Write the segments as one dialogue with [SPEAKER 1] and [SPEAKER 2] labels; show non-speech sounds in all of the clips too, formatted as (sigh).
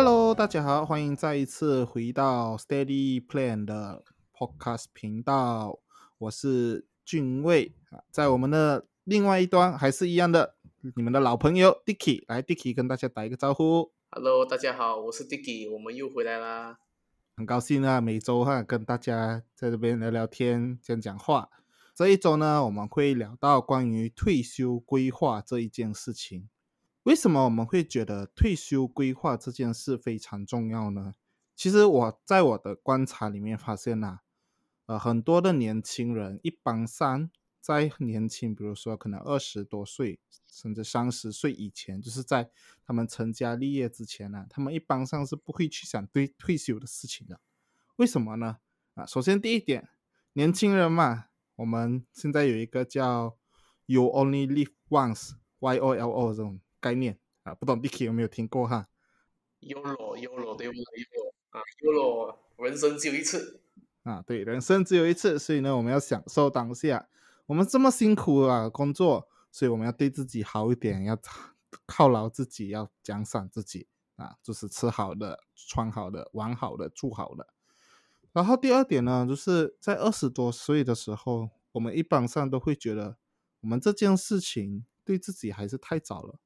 [SPEAKER 1] Hello，大家好，欢迎再一次回到 Steady Plan 的 Podcast 频道，我是俊卫啊，在我们的另外一端还是一样的，你们的老朋友 Dicky，来 Dicky 跟大家打一个招呼。
[SPEAKER 2] Hello，大家好，我是 Dicky，我们又回来啦。
[SPEAKER 1] 很高兴啊，每周哈跟大家在这边聊聊天、讲讲话。这一周呢，我们会聊到关于退休规划这一件事情。为什么我们会觉得退休规划这件事非常重要呢？其实我在我的观察里面发现呐、呃，很多的年轻人一般上在年轻，比如说可能二十多岁，甚至三十岁以前，就是在他们成家立业之前呢、他们一般上是不会去想对退休的事情的。为什么呢？啊，首先第一点，年轻人嘛，我们现在有一个叫 “You Only Live Once”（Y O L O） 这种概念啊，不懂 Dicky 有没有听过哈
[SPEAKER 2] ？YOLO，YOLO，对不对？YOLO 啊，YOLO，人生只有一次。
[SPEAKER 1] 啊，对，人生只有一次，所以呢，我们要享受当下。我们这么辛苦啊，工作，所以我们要对自己好一点，要 (laughs) 犒劳自己，要奖赏自己啊，就是吃好的、穿好的、玩好的、住好的。然后第二点呢，就是在二十多岁的时候，我们一般上都会觉得，我们这件事情对自己还是太早了。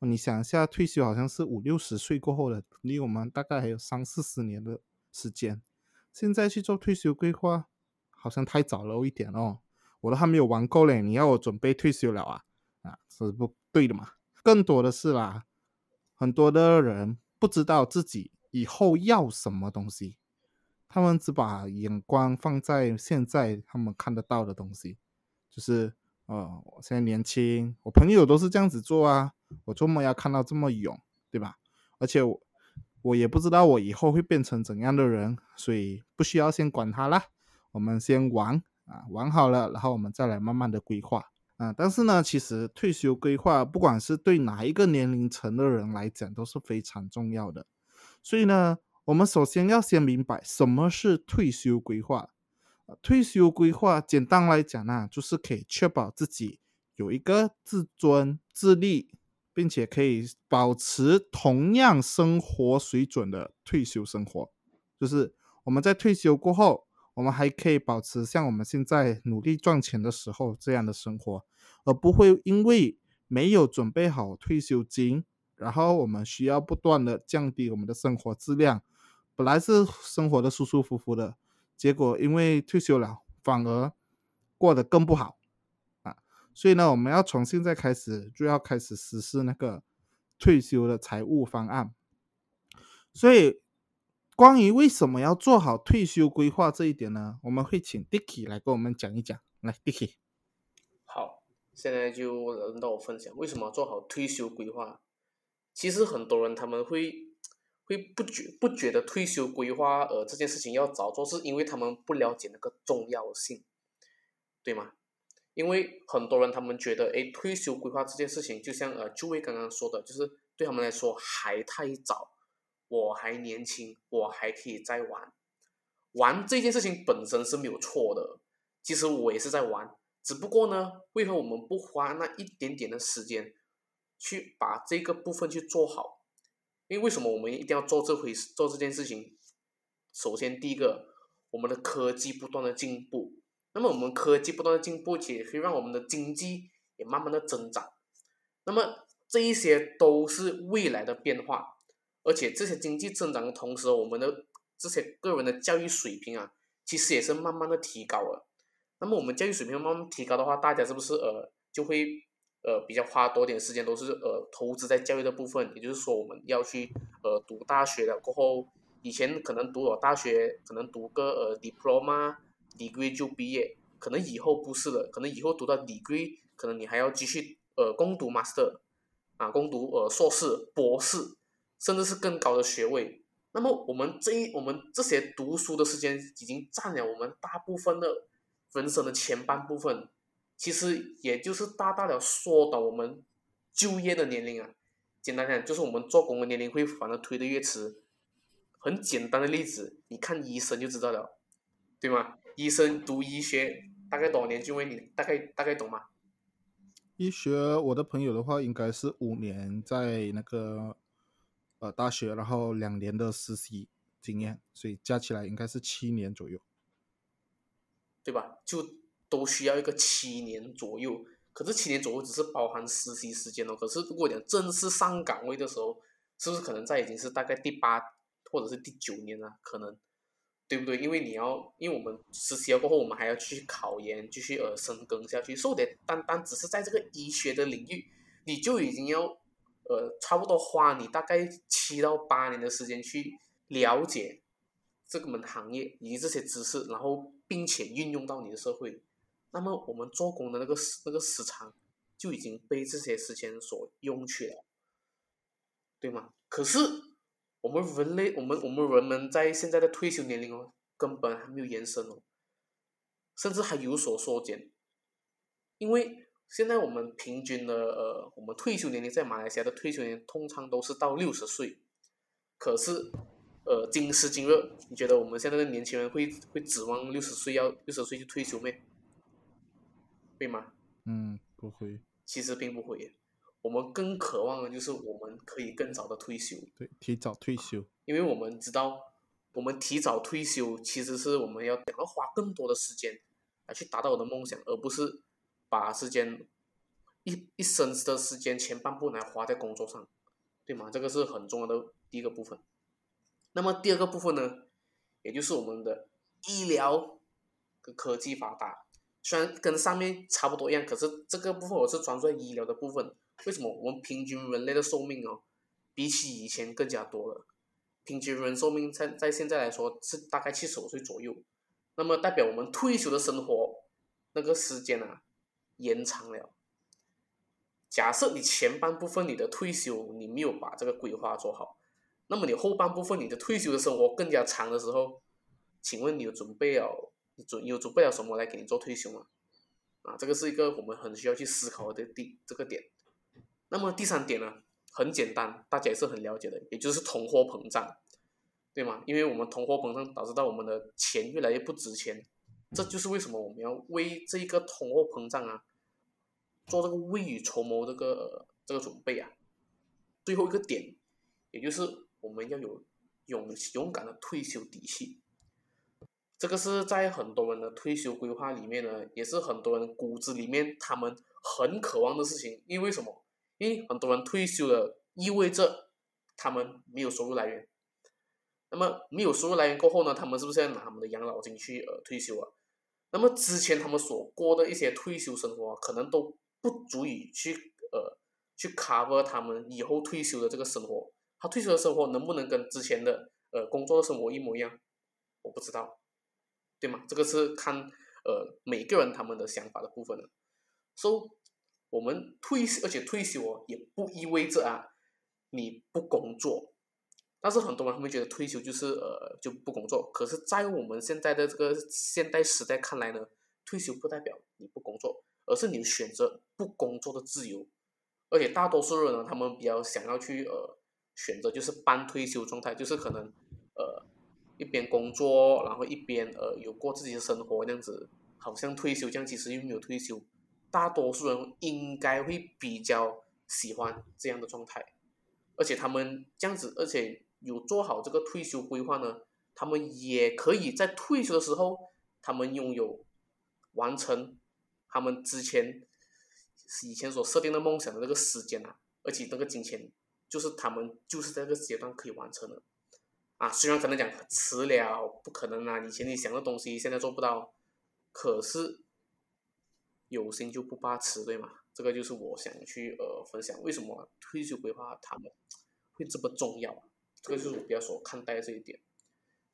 [SPEAKER 1] 你想一下，退休好像是五六十岁过后的，离我们大概还有三四十年的时间。现在去做退休规划，好像太早了一点哦。我都还没有玩够嘞，你要我准备退休了啊？啊，是不对的嘛。更多的是啦，很多的人不知道自己以后要什么东西，他们只把眼光放在现在他们看得到的东西，就是呃，我现在年轻，我朋友都是这样子做啊，我做梦要看到这么勇，对吧？而且我我也不知道我以后会变成怎样的人，所以不需要先管他啦，我们先玩啊，玩好了，然后我们再来慢慢的规划啊。但是呢，其实退休规划不管是对哪一个年龄层的人来讲都是非常重要的，所以呢，我们首先要先明白什么是退休规划。呃退休规划简单来讲呢，就是可以确保自己有一个自尊、自立，并且可以保持同样生活水准的退休生活。就是我们在退休过后，我们还可以保持像我们现在努力赚钱的时候这样的生活，而不会因为没有准备好退休金，然后我们需要不断的降低我们的生活质量。本来是生活的舒舒服服的，结果因为退休了，反而过得更不好！所以呢，我们要从现在开始就要开始实施那个退休的财务方案。所以，关于为什么要做好退休规划这一点呢，我们会请 Dicky 来跟我们讲一讲。来，Dicky，
[SPEAKER 2] 好，现在就轮到我分享为什么做好退休规划。其实很多人他们会会不觉不觉得退休规划呃这件事情要早做，是因为他们不了解那个重要性，对吗？因为很多人他们觉得，哎，退休规划这件事情，就像呃诸位刚刚说的，就是对他们来说还太早，我还年轻，我还可以再玩。玩这件事情本身是没有错的，其实我也是在玩，只不过呢，为何我们不花那一点点的时间，去把这个部分去做好？因为为什么我们一定要做这回做这件事情？首先，第一个，我们的科技不断的进步，那么我们科技不断的进步，且可以让我们的经济也慢慢的增长。那么这一些都是未来的变化，而且这些经济增长的同时，我们的这些个人的教育水平啊，其实也是慢慢的提高了。那么我们教育水平慢慢提高的话，大家是不是呃就会呃比较花多点时间都是呃投资在教育的部分？也就是说，我们要去呃读大学了过后，以前可能读了大学，可能读个呃 diploma 理规就毕业，可能以后不是了，可能以后读到理规可能你还要继续呃攻读 master 啊，攻读呃硕士、博士，甚至是更高的学位。那么我们这一我们这些读书的时间已经占了我们大部分的人生的前半部分，其实也就是大大的缩短我们就业的年龄啊。简单讲，就是我们做工的年龄会反而推得越迟。很简单的例子，你看医生就知道了，对吗？医生读医学大概多少年？就为你大概大概懂吗？
[SPEAKER 1] 医学，我的朋友的话应该是五年在那个呃大学，然后两年的实习经验，所以加起来应该是七年左右，
[SPEAKER 2] 对吧？就都需要一个七年左右。可是七年左右只是包含实习时间哦。可是如果讲正式上岗位的时候，是不是可能在已经是大概第八或者是第九年了？可能，对不对？因为你要，因为我们实习了过后，我们还要继续考研，继续呃深耕下去。所以单单只是在这个医学的领域，你就已经要呃差不多花你大概七到八年的时间去了解这个门行业以及这些知识，然后并且运用到你的社会。那么我们做工的那个那个时长就已经被这些时间所用去了，对吗？可是我们人类，我们我们人们在现在的退休年龄哦，根本还没有延伸哦，甚至还有所缩减。因为现在我们平均的呃，我们退休年龄在马来西亚的退休年龄通常都是到六十岁，可是呃，今时今日，你觉得我们现在的年轻人会会指望六十岁要六十岁就退休没？会吗？
[SPEAKER 1] 嗯，不会。
[SPEAKER 2] 其实并不会，我们更渴望的就是我们可以更早的退休。
[SPEAKER 1] 对，提早退休。
[SPEAKER 2] 因为我们知道，我们提早退休，其实是我们要要花更多的时间来去达到我的梦想，而不是把时间一一生的时间前半部来花在工作上，对吗？这个是很重要的第一个部分。那么第二个部分呢，也就是我们的医疗跟科技发达。虽然跟上面差不多一样，可是这个部分我是专注在医疗的部分。为什么我们平均人类的寿命哦，比起以前更加多了？平均人寿命在在现在来说是大概七十五岁左右，那么代表我们退休的生活那个时间啊延长了。假设你前半部分你的退休你没有把这个规划做好，那么你后半部分你的退休的生活更加长的时候，请问你有准备了？准有准备了什么来给你做退休吗？啊，这个是一个我们很需要去思考的第这个点。那么第三点呢，很简单，大家也是很了解的，也就是通货膨胀，对吗？因为我们通货膨胀导致到我们的钱越来越不值钱，这就是为什么我们要为这一个通货膨胀啊，做这个未雨绸缪这个这个准备啊。最后一个点，也就是我们要有勇勇敢的退休底气。这个是在很多人的退休规划里面呢，也是很多人骨子里面他们很渴望的事情。因为什么？因为很多人退休了，意味着他们没有收入来源。那么没有收入来源过后呢，他们是不是要拿他们的养老金去呃退休啊？那么之前他们所过的一些退休生活，可能都不足以去呃去 cover 他们以后退休的这个生活。他退休的生活能不能跟之前的呃工作的生活一模一样？我不知道。对吗？这个是看呃每个人他们的想法的部分了。说我们退休，而且退休哦，也不意味着啊你不工作。但是很多人他们觉得退休就是呃就不工作。可是，在我们现在的这个现代时代看来呢，退休不代表你不工作，而是你选择不工作的自由。而且大多数人呢，他们比较想要去呃选择就是半退休状态，就是可能呃。一边工作，然后一边呃有过自己的生活，这样子好像退休这样，其实又没有退休。大多数人应该会比较喜欢这样的状态，而且他们这样子，而且有做好这个退休规划呢，他们也可以在退休的时候，他们拥有完成他们之前以前所设定的梦想的那个时间啊，而且那个金钱就是他们就是这个阶段可以完成的。啊，虽然可能讲迟了，不可能啊！以前你想的东西，现在做不到，可是有心就不怕迟，对吗？这个就是我想去呃分享，为什么退休规划他们会这么重要？这个就是我比较所看待的这一点。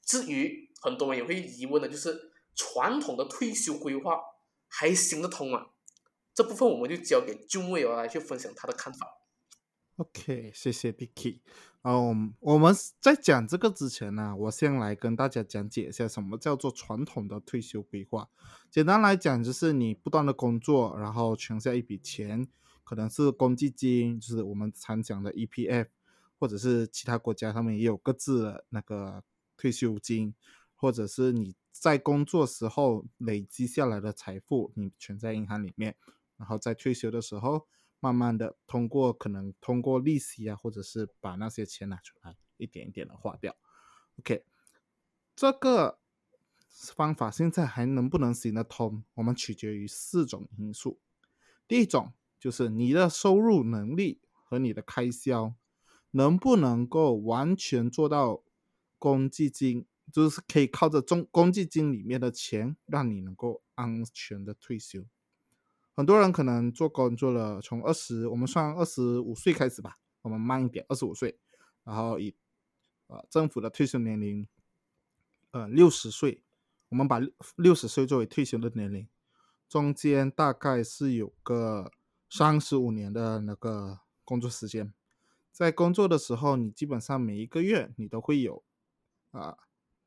[SPEAKER 2] 至于很多人也会疑问的，就是传统的退休规划还行得通吗？这部分我们就交给俊伟来去分享他的看法。
[SPEAKER 1] OK，谢谢 Dicky。哦，我们在讲这个之前呢，我先来跟大家讲解一下什么叫做传统的退休规划。简单来讲，就是你不断的工作，然后存下一笔钱，可能是公积金，就是我们常讲的 EPF，或者是其他国家他们也有各自的那个退休金，或者是你在工作时候累积下来的财富，你存在银行里面，然后在退休的时候。慢慢的通过可能通过利息啊，或者是把那些钱拿出来，一点一点的花掉。OK，这个方法现在还能不能行得通？我们取决于四种因素。第一种就是你的收入能力和你的开销能不能够完全做到公积金，就是可以靠着中公积金里面的钱，让你能够安全的退休。很多人可能做工做了，从二十，我们算二十五岁开始吧，我们慢一点，二十五岁，然后以呃政府的退休年龄，呃六十岁，我们把六十岁作为退休的年龄，中间大概是有个三十五年的那个工作时间，在工作的时候，你基本上每一个月你都会有啊，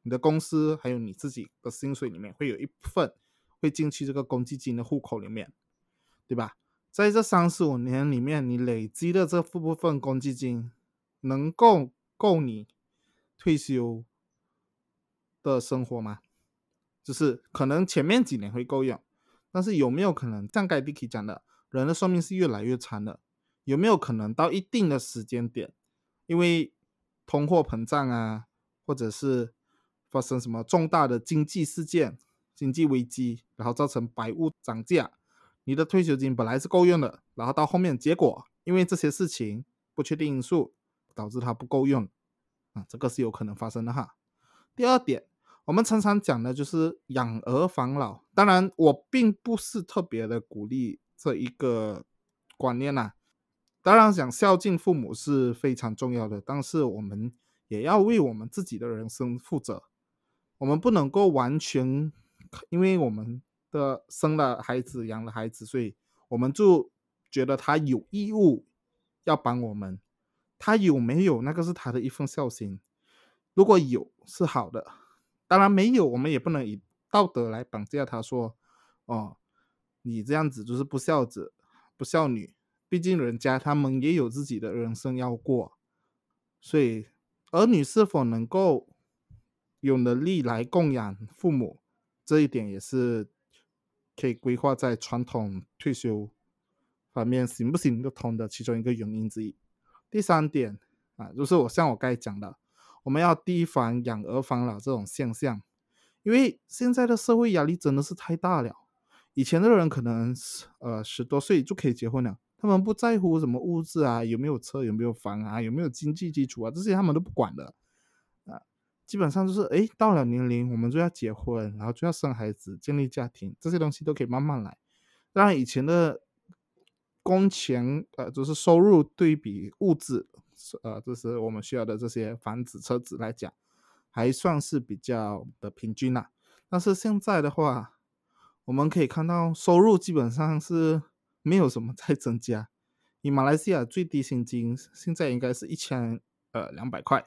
[SPEAKER 1] 你的公司还有你自己的薪水里面会有一部分会进去这个公积金的户口里面。对吧？在这三十五年里面，你累积的这部分公积金，能够够你退休的生活吗？就是可能前面几年会够用，但是有没有可能像盖蒂奇讲的，人的寿命是越来越长的？有没有可能到一定的时间点，因为通货膨胀啊，或者是发生什么重大的经济事件、经济危机，然后造成百物涨价？你的退休金本来是够用的，然后到后面结果因为这些事情不确定因素导致它不够用，啊，这个是有可能发生的哈。第二点，我们常常讲的就是养儿防老，当然我并不是特别的鼓励这一个观念呐。当然想孝敬父母是非常重要的，但是我们也要为我们自己的人生负责，我们不能够完全因为我们。的生了孩子，养了孩子，所以我们就觉得他有义务要帮我们。他有没有那个是他的一份孝心。如果有是好的，当然没有，我们也不能以道德来绑架他，说哦，你这样子就是不孝子、不孝女。毕竟人家他们也有自己的人生要过，所以儿女是否能够有能力来供养父母，这一点也是。可以规划在传统退休方面行不行得通的其中一个原因之一。第三点啊，就是我像我刚才讲的，我们要提防养儿防老这种现象，因为现在的社会压力真的是太大了。以前的人可能呃十多岁就可以结婚了，他们不在乎什么物质啊，有没有车，有没有房啊，有没有经济基础啊，这些他们都不管的。基本上就是，哎，到了年龄，我们就要结婚，然后就要生孩子，建立家庭，这些东西都可以慢慢来。当然，以前的工钱，呃，就是收入对比物质，呃，就是我们需要的这些房子、车子来讲，还算是比较的平均啦。但是现在的话，我们可以看到，收入基本上是没有什么在增加。以马来西亚最低薪金现在应该是一千呃两百块。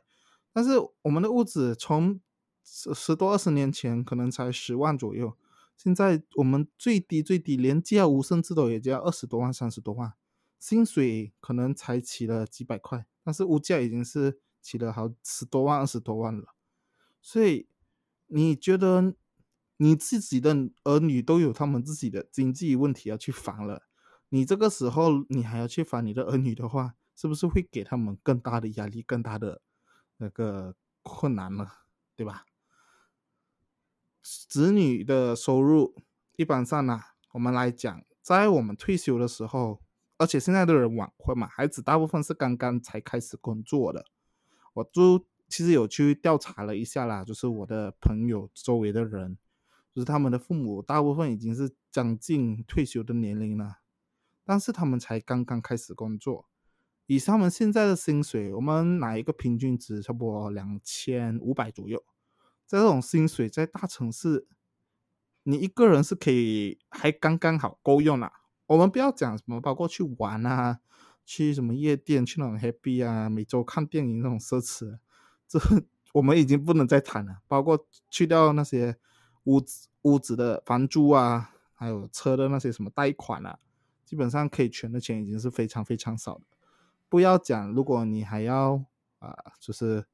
[SPEAKER 1] 但是我们的屋子从十十多二十年前可能才十万左右，现在我们最低最低连交无甚至都也就要二十多万三十多万，薪水可能才起了几百块，但是物价已经是起了好十多万二十多万了。所以你觉得你自己的儿女都有他们自己的经济问题要去烦了，你这个时候你还要去烦你的儿女的话，是不是会给他们更大的压力，更大的？那个困难了，对吧？子女的收入一般上呢，我们来讲，在我们退休的时候，而且现在的人晚婚嘛，孩子大部分是刚刚才开始工作的。我就其实有去调查了一下啦，就是我的朋友周围的人，就是他们的父母大部分已经是将近退休的年龄了，但是他们才刚刚开始工作。以他们现在的薪水，我们拿一个平均值，差不多两千五百左右。在这种薪水，在大城市，你一个人是可以还刚刚好够用啦。我们不要讲什么，包括去玩啊，去什么夜店，去那种 happy 啊，每周看电影那种奢侈，这我们已经不能再谈了。包括去掉那些屋子屋子的房租啊，还有车的那些什么贷款啊，基本上可以存的钱已经是非常非常少的。不要讲，如果你还要啊，就是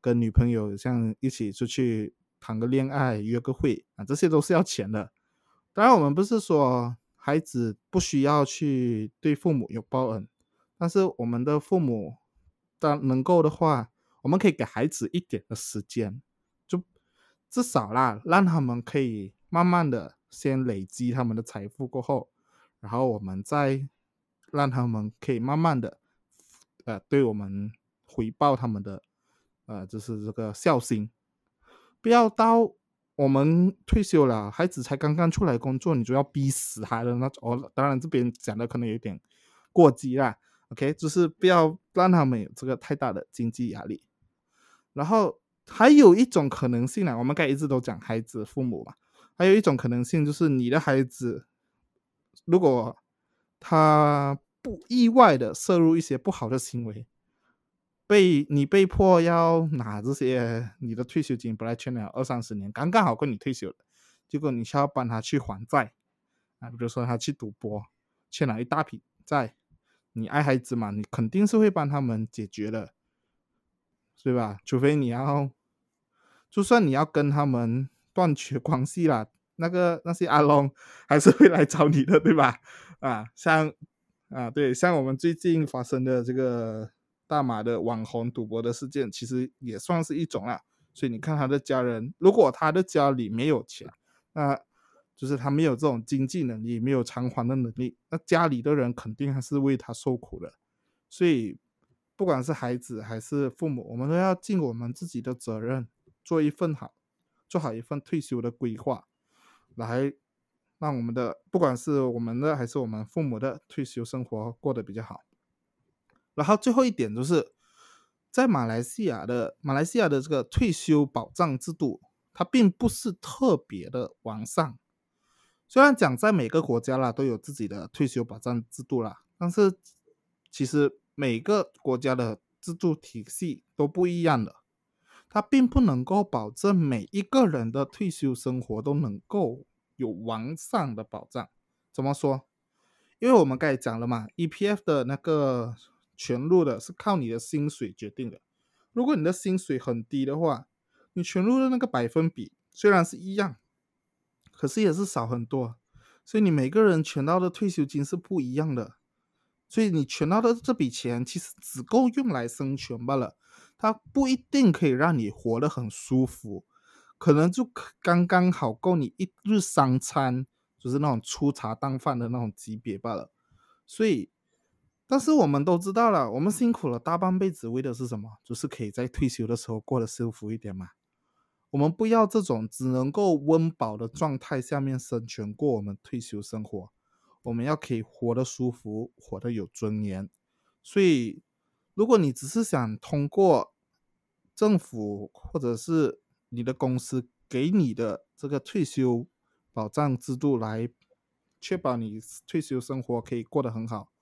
[SPEAKER 1] 跟女朋友像一起出去谈个恋爱、约个会啊，这些都是要钱的。当然，我们不是说孩子不需要去对父母有报恩，但是我们的父母，当能够的话，我们可以给孩子一点的时间，就至少啦，让他们可以慢慢的先累积他们的财富过后，然后我们再让他们可以慢慢的，呃，对我们回报他们的，呃，就是这个孝心，不要到。我们退休了，孩子才刚刚出来工作，你就要逼死他的那种。当然这边讲的可能有点过激啦。OK，就是不要让他们有这个太大的经济压力。然后还有一种可能性呢，我们刚才一直都讲孩子父母嘛，还有一种可能性就是你的孩子，如果他不意外的摄入一些不好的行为。被你被迫要拿这些你的退休金，本来欠了二三十年，刚刚好够你退休了，结果你需要帮他去还债啊，比如说他去赌博，欠了一大笔债，你爱孩子嘛，你肯定是会帮他们解决的，对吧？除非你要，就算你要跟他们断绝关系了，那个那些阿龙还是会来找你的，对吧？啊，像啊，对，像我们最近发生的这个。大马的网红赌博的事件，其实也算是一种啦。所以你看他的家人，如果他的家里没有钱，那就是他没有这种经济能力，没有偿还的能力，那家里的人肯定还是为他受苦的。所以，不管是孩子还是父母，我们都要尽我们自己的责任，做一份好，做好一份退休的规划，来让我们的不管是我们的还是我们父母的退休生活过得比较好。然后最后一点就是，在马来西亚的马来西亚的这个退休保障制度，它并不是特别的完善。虽然讲在每个国家啦都有自己的退休保障制度啦，但是其实每个国家的制度体系都不一样的，它并不能够保证每一个人的退休生活都能够有完善的保障。怎么说？因为我们刚才讲了嘛，EPF 的那个。全入的是靠你的薪水决定的。如果你的薪水很低的话，你全入的那个百分比虽然是一样，可是也是少很多。所以你每个人全到的退休金是不一样的。所以你全到的这笔钱其实只够用来生存罢了，它不一定可以让你活得很舒服，可能就刚刚好够你一日三餐，就是那种粗茶淡饭的那种级别罢了。所以。但是我们都知道了，我们辛苦了大半辈子，为的是什么？就是可以在退休的时候过得舒服一点嘛。我们不要这种只能够温饱的状态下面生存过我们退休生活，我们要可以活得舒服，活得有尊严。所以，如果你只是想通过政府或者是你的公司给你的这个退休保障制度来确保你退休生活可以过得很好。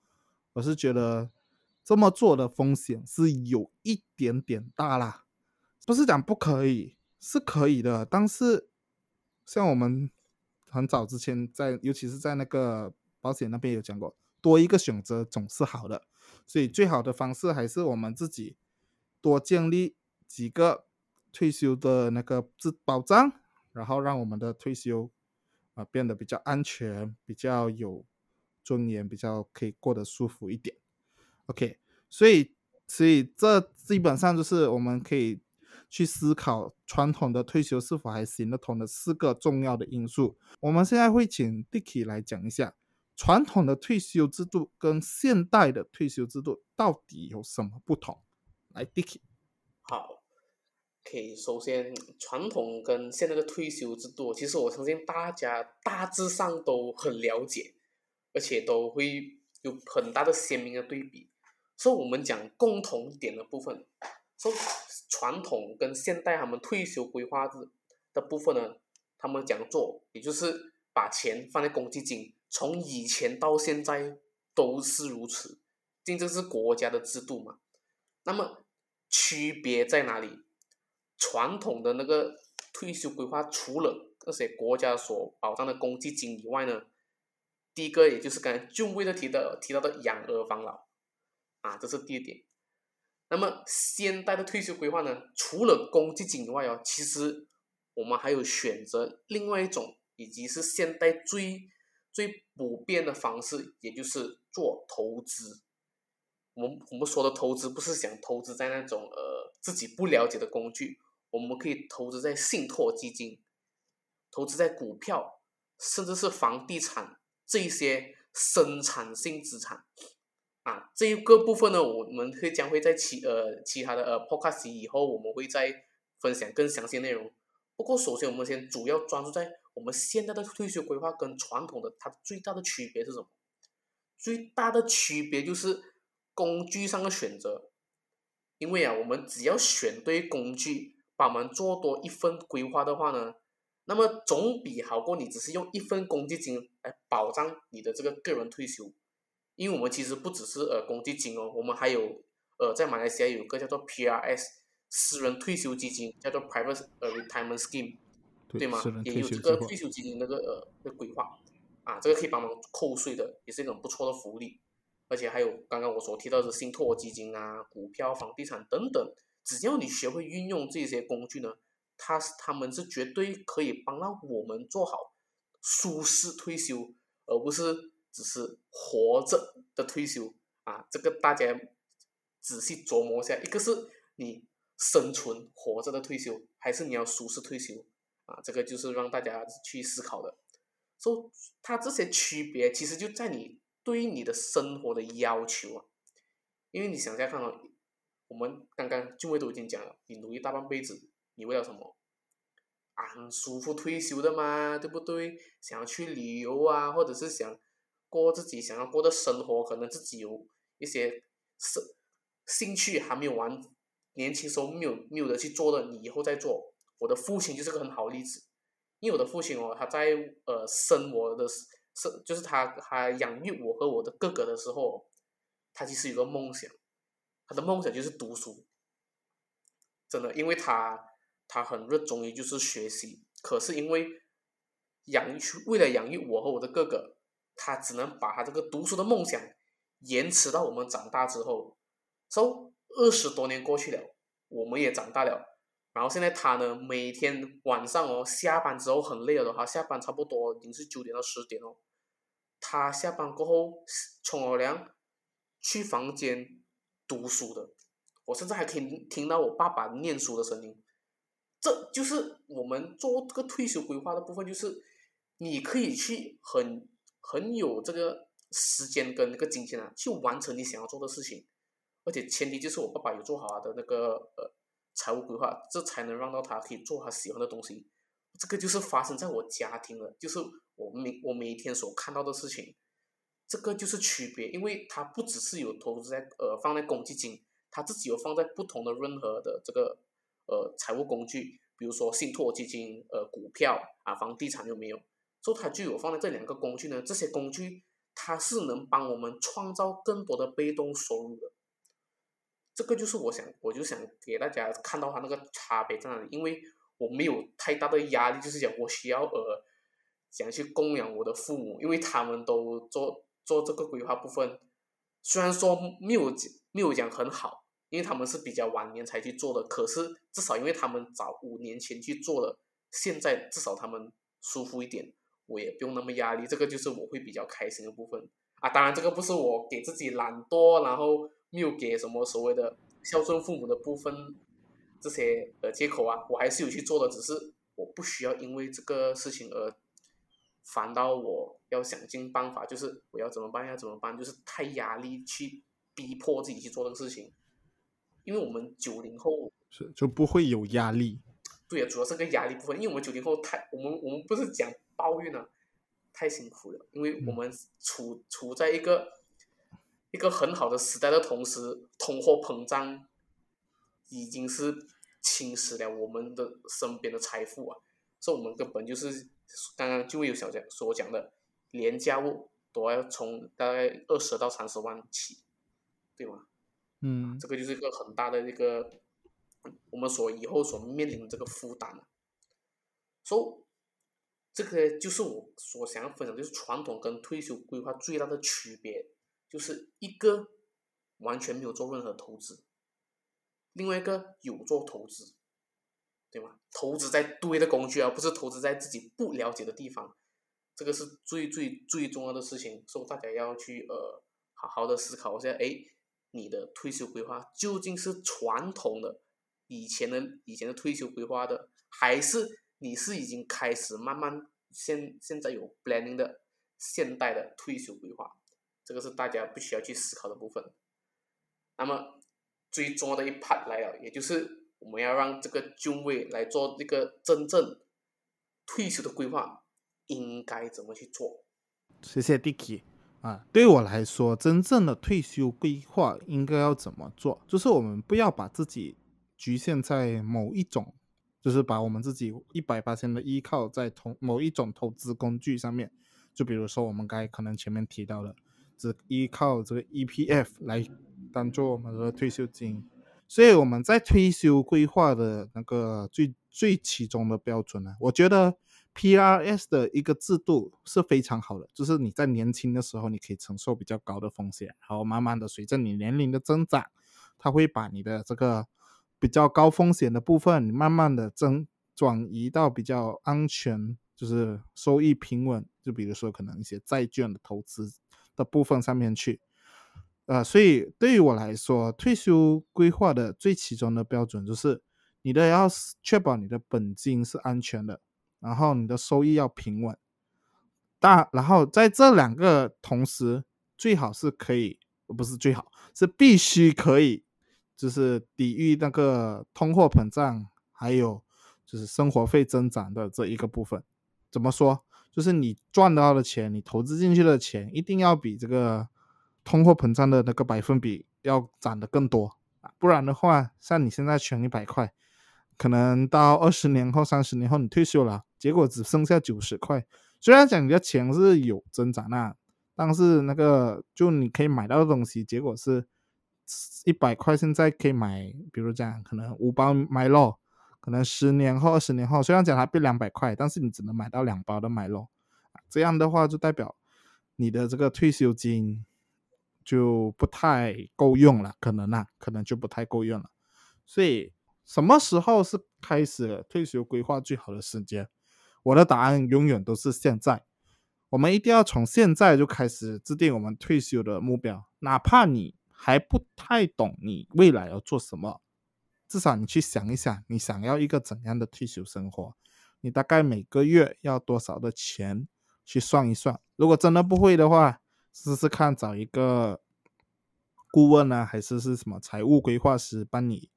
[SPEAKER 1] 我是觉得这么做的风险是有一点点大啦，不是讲不可以，是可以的。但是像我们很早之前在，尤其是在那个保险那边有讲过，多一个选择总是好的。所以最好的方式还是我们自己多建立几个退休的那个自保障，然后让我们的退休啊变得比较安全，比较有。尊严比较可以过得舒服一点，OK，所以所以这基本上就是我们可以去思考传统的退休是否还行得通的四个重要的因素。我们现在会请 Dicky 来讲一下传统的退休制度跟现代的退休制度到底有什么不同。来，Dicky，
[SPEAKER 2] 好，OK，首先传统跟现在的退休制度，其实我相信大家大致上都很了解。而且都会有很大的鲜明的对比，所以我们讲共同点的部分，说传统跟现代他们退休规划的的部分呢，他们讲做，也就是把钱放在公积金，从以前到现在都是如此，这正是国家的制度嘛。那么区别在哪里？传统的那个退休规划，除了那些国家所保障的公积金以外呢？第一个，也就是刚才俊威的提到提到的养儿防老，啊，这是第一点。那么现代的退休规划呢，除了公积金以外哦，其实我们还有选择另外一种，以及是现代最最普遍的方式，也就是做投资。我们我们说的投资，不是想投资在那种呃自己不了解的工具，我们可以投资在信托基金，投资在股票，甚至是房地产这一些生产性资产。啊，这一个部分呢，我们会将会在其呃其他的呃 podcast 以后，我们会再分享更详细内容。不过，首先我们先主要专注在我们现在的退休规划跟传统的它最大的区别是什么？最大的区别就是工具上的选择。因为啊，我们只要选对工具，把我们做多一份规划的话呢，那么总比好过你只是用一份公积金来保障你的这个个人退休。因为我们其实不只是呃公积金哦，我们还有呃在马来西亚有个叫做 PRS 私人退休基金，叫做 Private 呃 Retirement Scheme，对吗？也有这个退休基金那个呃的规划啊，这个可以帮忙扣税的，也是一种不错的福利。而且还有刚刚我所提到的信托基金啊、股票、房地产等等，只要你学会运用这些工具呢，它是他们是绝对可以帮到我们做好舒适退休，而不是。只是活着的退休啊，这个大家仔细琢磨一下，一个是你生存活着的退休，还是你要舒适退休啊？这个就是让大家去思考的。说它这些区别，其实就在你对你的生活的要求啊。因为你想下看哦，我们刚刚俊伟都已经讲了，你努力大半辈子，你为了什么？安舒服退休的嘛，对不对？想要去旅游啊，或者是想。过自己想要过的生活，可能自己有一些兴兴趣还没有完，年轻时候没有没有的去做的，你以后再做。我的父亲就是个很好例子，因为我的父亲哦，他在呃生我的生，就是他他养育我和我的哥哥的时候，他其实有个梦想，他的梦想就是读书，真的，因为他他很热衷于就是学习，可是因为养育为了养育我和我的哥哥。他只能把他这个读书的梦想延迟到我们长大之后。so 二十多年过去了，我们也长大了。然后现在他呢，每天晚上哦，下班之后很累了的话，下班差不多已经是九点到十点哦。他下班过后冲了凉，去房间读书的。我甚至还可以听到我爸爸念书的声音。这就是我们做这个退休规划的部分，就是你可以去很。很有这个时间跟那个金钱啊，去完成你想要做的事情，而且前提就是我爸爸有做好他的那个呃财务规划，这才能让到他可以做他喜欢的东西。这个就是发生在我家庭了，就是我每我每一天所看到的事情，这个就是区别，因为他不只是有投资在呃放在公积金，他自己有放在不同的任何的这个呃财务工具，比如说信托基金、呃股票啊、房地产有没有？所以它就有放在这两个工具呢，这些工具它是能帮我们创造更多的被动收入的。这个就是我想，我就想给大家看到它那个差别在哪里，因为我没有太大的压力，就是讲我需要呃想去供养我的父母，因为他们都做做这个规划部分，虽然说没有没有讲很好，因为他们是比较晚年才去做的，可是至少因为他们早五年前去做了，现在至少他们舒服一点。我也不用那么压力，这个就是我会比较开心的部分啊。当然，这个不是我给自己懒惰，然后没有给什么所谓的孝顺父母的部分这些呃借口啊。我还是有去做的，只是我不需要因为这个事情而烦到我要想尽办法，就是我要怎么办要怎么办，就是太压力去逼迫自己去做这个事情。因为我们九零后
[SPEAKER 1] 是就不会有压力，
[SPEAKER 2] 对啊，主要是个压力部分，因为我们九零后太我们我们不是讲。抱怨呢，太辛苦了，因为我们处处在一个一个很好的时代的同时，通货膨胀已经是侵蚀了我们的身边的财富啊，所以我们根本就是刚刚就会有小讲所讲的廉价物都要从大概二十到三十万起，对吗？
[SPEAKER 1] 嗯，
[SPEAKER 2] 这个就是一个很大的一个我们所以后所面临的这个负担所以。这个就是我所想要分享，就是传统跟退休规划最大的区别，就是一个完全没有做任何投资，另外一个有做投资，对吗？投资在对的工具，而不是投资在自己不了解的地方。这个是最最最重要的事情，所以大家要去呃好好的思考一下，哎，你的退休规划究竟是传统的以前的以前的退休规划的，还是你是已经开始慢慢现现在有 planning 的现代的退休规划，这个是大家必须要去思考的部分。那么最重要的一 part 来了，也就是我们要让这个军位来做这个真正退休的规划。应该怎么去做？
[SPEAKER 1] 谢谢 Dicky 啊，对我来说，真正的退休规划应该要怎么做？就是我们不要把自己局限在某一种，就是把我们自己一百八千的依靠在同某一种投资工具上面。就比如说我们刚才可能前面提到的，只依靠这个 EPF 来当做我们的退休金。所以我们在退休规划的那个最最其中的标准呢，我觉得。PRS 的一个制度是非常好的，就是你在年轻的时候，你可以承受比较高的风险，然后慢慢的随着你年龄的增长，它会把你的这个比较高风险的部分，慢慢的增转移到比较安全，就是收益平稳，就比如说可能一些债券的投资的部分上面去。呃，所以对于我来说，退休规划的最其中的标准就是，你的要确保你的本金是安全的。然后你的收益要平稳，大然后在这两个同时，最好是可以，不是最好，是必须可以，就是抵御那个通货膨胀，还有就是生活费增长的这一个部分。怎么说？就是你赚到的钱，你投资进去的钱，一定要比这个通货膨胀的那个百分比要涨得更多，不然的话，像你现在存一百块。可能到二十年后、三十年后你退休了，结果只剩下九十块。虽然讲你的钱是有增长那，但是那个就你可以买到的东西，结果是一百块，现在可以买，比如讲可能五包麦乐，可能十年后、二十年后，虽然讲它变两百块，但是你只能买到两包的麦乐。这样的话就代表你的这个退休金就不太够用了，可能啊，可能就不太够用了，所以。什么时候是开始退休规划最好的时间？我的答案永远都是现在。我们一定要从现在就开始制定我们退休的目标，哪怕你还不太懂你未来要做什么，至少你去想一想，你想要一个怎样的退休生活？你大概每个月要多少的钱？去算一算。如果真的不会的话，试试看找一个顾问呢，还是是什么财务规划师帮你。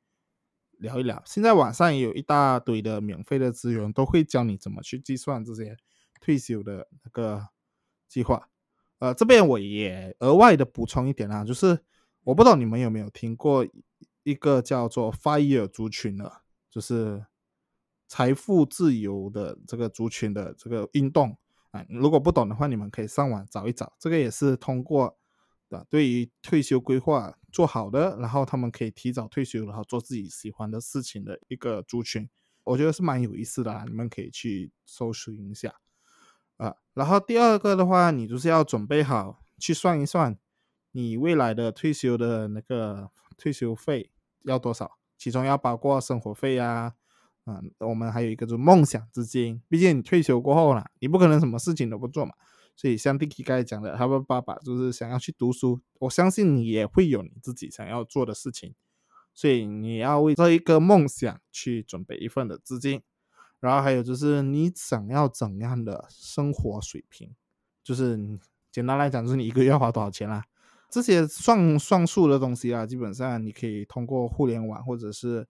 [SPEAKER 1] 聊一聊，现在网上也有一大堆的免费的资源，都会教你怎么去计算这些退休的那个计划。呃，这边我也额外的补充一点啊，就是我不知道你们有没有听过一个叫做 “fire” 族群的，就是财富自由的这个族群的这个运动啊。如果不懂的话，你们可以上网找一找。这个也是通过的，对于退休规划。做好的，然后他们可以提早退休，然后做自己喜欢的事情的一个族群，我觉得是蛮有意思的，你们可以去搜索一下啊。然后第二个的话，你就是要准备好去算一算你未来的退休的那个退休费要多少，其中要包括生活费啊，嗯，我们还有一个就是梦想资金，毕竟你退休过后了，你不可能什么事情都不做嘛。所以像 Dicky 刚才讲的，他们爸爸就是想要去读书。我相信你也会有你自己想要做的事情，所以你要为这一个梦想去准备一份的资金。然后还有就是你想要怎样的生活水平，就是简单来讲，就是你一个月要花多少钱啦。这些算算数的东西啊，基本上你可以通过互联网或者是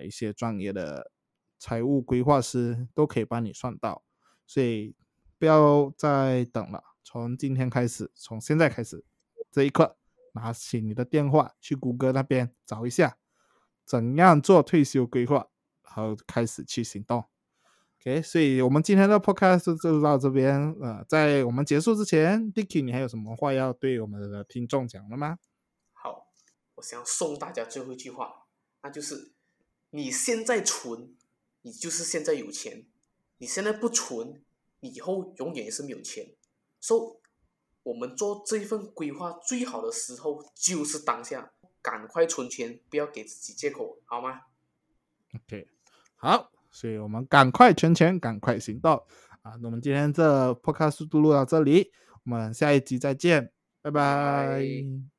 [SPEAKER 1] 一些专业的财务规划师都可以帮你算到。所以。不要再等了，从今天开始，从现在开始，这一刻，拿起你的电话去谷歌那边找一下，怎样做退休规划，然后开始去行动。OK，所以我们今天的 Podcast 就到这边。呃，在我们结束之前，Dicky，你还有什么话要对我们的听众讲的吗？
[SPEAKER 2] 好，我想送大家最后一句话，那就是：你现在存，你就是现在有钱；你现在不存。以后永远也是没有钱，所以我们做这一份规划最好的时候就是当下，赶快存钱，不要给自己借口，好吗
[SPEAKER 1] ？OK，好，所以我们赶快存钱，赶快行动啊，那我们今天这 podcast 录到这里，我们下一集再见，拜拜。
[SPEAKER 2] 拜